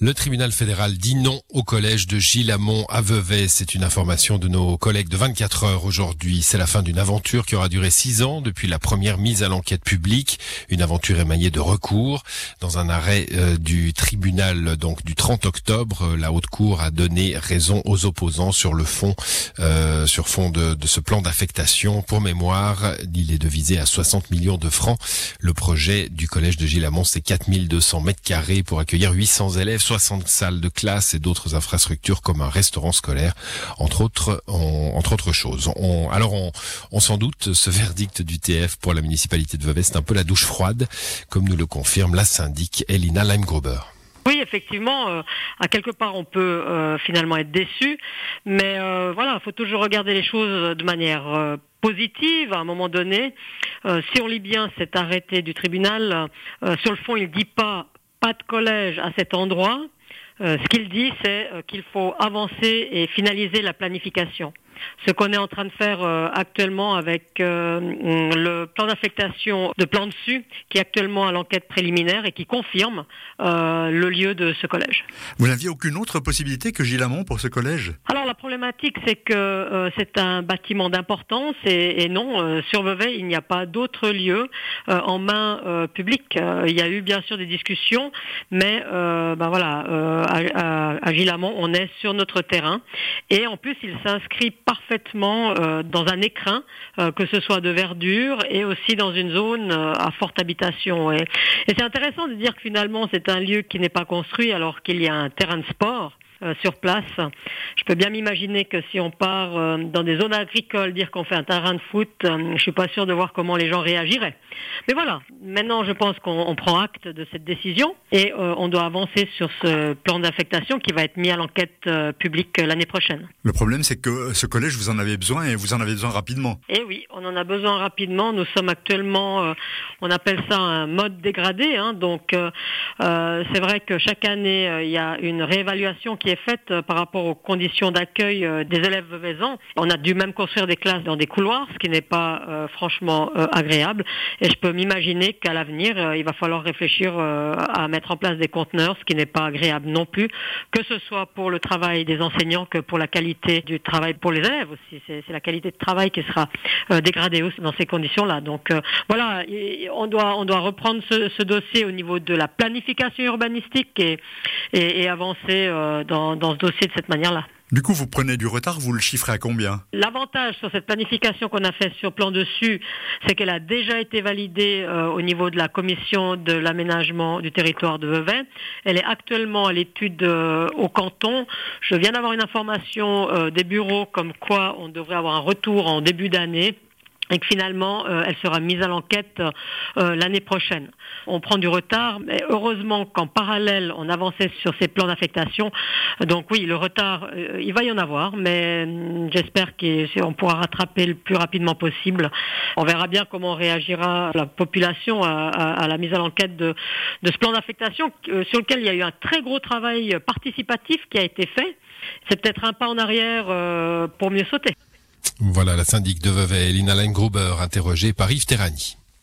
Le tribunal fédéral dit non au collège de Gilles-Amont à Vevey. C'est une information de nos collègues de 24 heures aujourd'hui. C'est la fin d'une aventure qui aura duré six ans depuis la première mise à l'enquête publique. Une aventure émaillée de recours. Dans un arrêt euh, du tribunal donc du 30 octobre, euh, la haute cour a donné raison aux opposants sur le fond, euh, sur fond de, de ce plan d'affectation. Pour mémoire, il est devisé à 60 millions de francs. Le projet du collège de Gilles-Amont, c'est 4200 mètres carrés pour accueillir 800 élèves 60 salles de classe et d'autres infrastructures comme un restaurant scolaire, entre autres, entre autres choses. Alors, on, on s'en doute, ce verdict du TF pour la municipalité de Vevey, c'est un peu la douche froide, comme nous le confirme la syndic Elina Leimgruber. Oui, effectivement, euh, à quelque part, on peut euh, finalement être déçu, mais euh, voilà, il faut toujours regarder les choses de manière positive à un moment donné. Si on lit bien cet arrêté du tribunal, sur le fond, il dit pas collège à cet endroit. Euh, ce qu'il dit, c'est euh, qu'il faut avancer et finaliser la planification. Ce qu'on est en train de faire euh, actuellement avec euh, le plan d'affectation de plan dessus, qui est actuellement à l'enquête préliminaire et qui confirme euh, le lieu de ce collège. Vous n'aviez aucune autre possibilité que Gilles-Amont pour ce collège? Alors la problématique, c'est que c'est un bâtiment d'importance et, et non, sur Vevey, il n'y a pas d'autre lieu en main publique. Il y a eu bien sûr des discussions, mais ben voilà, à, à, à Gilles-Amont, on est sur notre terrain et en plus, il s'inscrit parfaitement euh, dans un écrin, euh, que ce soit de verdure et aussi dans une zone euh, à forte habitation. Et, et c'est intéressant de dire que finalement, c'est un lieu qui n'est pas construit alors qu'il y a un terrain de sport sur place. Je peux bien m'imaginer que si on part euh, dans des zones agricoles, dire qu'on fait un terrain de foot, euh, je suis pas sûr de voir comment les gens réagiraient. Mais voilà, maintenant je pense qu'on on prend acte de cette décision et euh, on doit avancer sur ce plan d'affectation qui va être mis à l'enquête euh, publique euh, l'année prochaine. Le problème, c'est que ce collège, vous en avez besoin et vous en avez besoin rapidement. Et oui, on en a besoin rapidement. Nous sommes actuellement, euh, on appelle ça un mode dégradé. Hein, donc, euh, euh, c'est vrai que chaque année, euh, il y a une réévaluation qui est faite euh, par rapport aux conditions d'accueil euh, des élèves vevaisans. On a dû même construire des classes dans des couloirs, ce qui n'est pas euh, franchement agréable. Et je peux m'imaginer qu'à l'avenir, il va falloir réfléchir à mettre en place des conteneurs, ce qui n'est pas agréable non plus, que ce soit pour le travail des enseignants que pour la qualité du travail pour les élèves aussi. C'est la qualité de travail qui sera dégradée aussi dans ces conditions-là. Donc voilà, on doit on doit reprendre ce, dossier au niveau de la planification urbanistique et, avancer euh, dans, dans ce dossier de cette manière-là. Du coup, vous prenez du retard, vous le chiffrez à combien? L'avantage sur cette planification qu'on a fait sur plan dessus, c'est qu'elle a déjà été validée euh, au niveau de la commission de l'aménagement du territoire de Vevey. Elle est actuellement à l'étude euh, au canton. Je viens d'avoir une information euh, des bureaux comme quoi on devrait avoir un retour en début d'année et que finalement euh, elle sera mise à l'enquête euh, l'année prochaine. On prend du retard, mais heureusement qu'en parallèle on avançait sur ces plans d'affectation. Donc oui, le retard, euh, il va y en avoir, mais hum, j'espère qu'on pourra rattraper le plus rapidement possible. On verra bien comment réagira la population à, à- à la mise à l'enquête de, de ce plan d'affectation euh, sur lequel il y a eu un très gros travail participatif qui a été fait. C'est peut-être un pas en arrière euh, pour mieux sauter. Voilà la syndic de Vevey, Elina Leingruber, interrogée par Yves Terrani.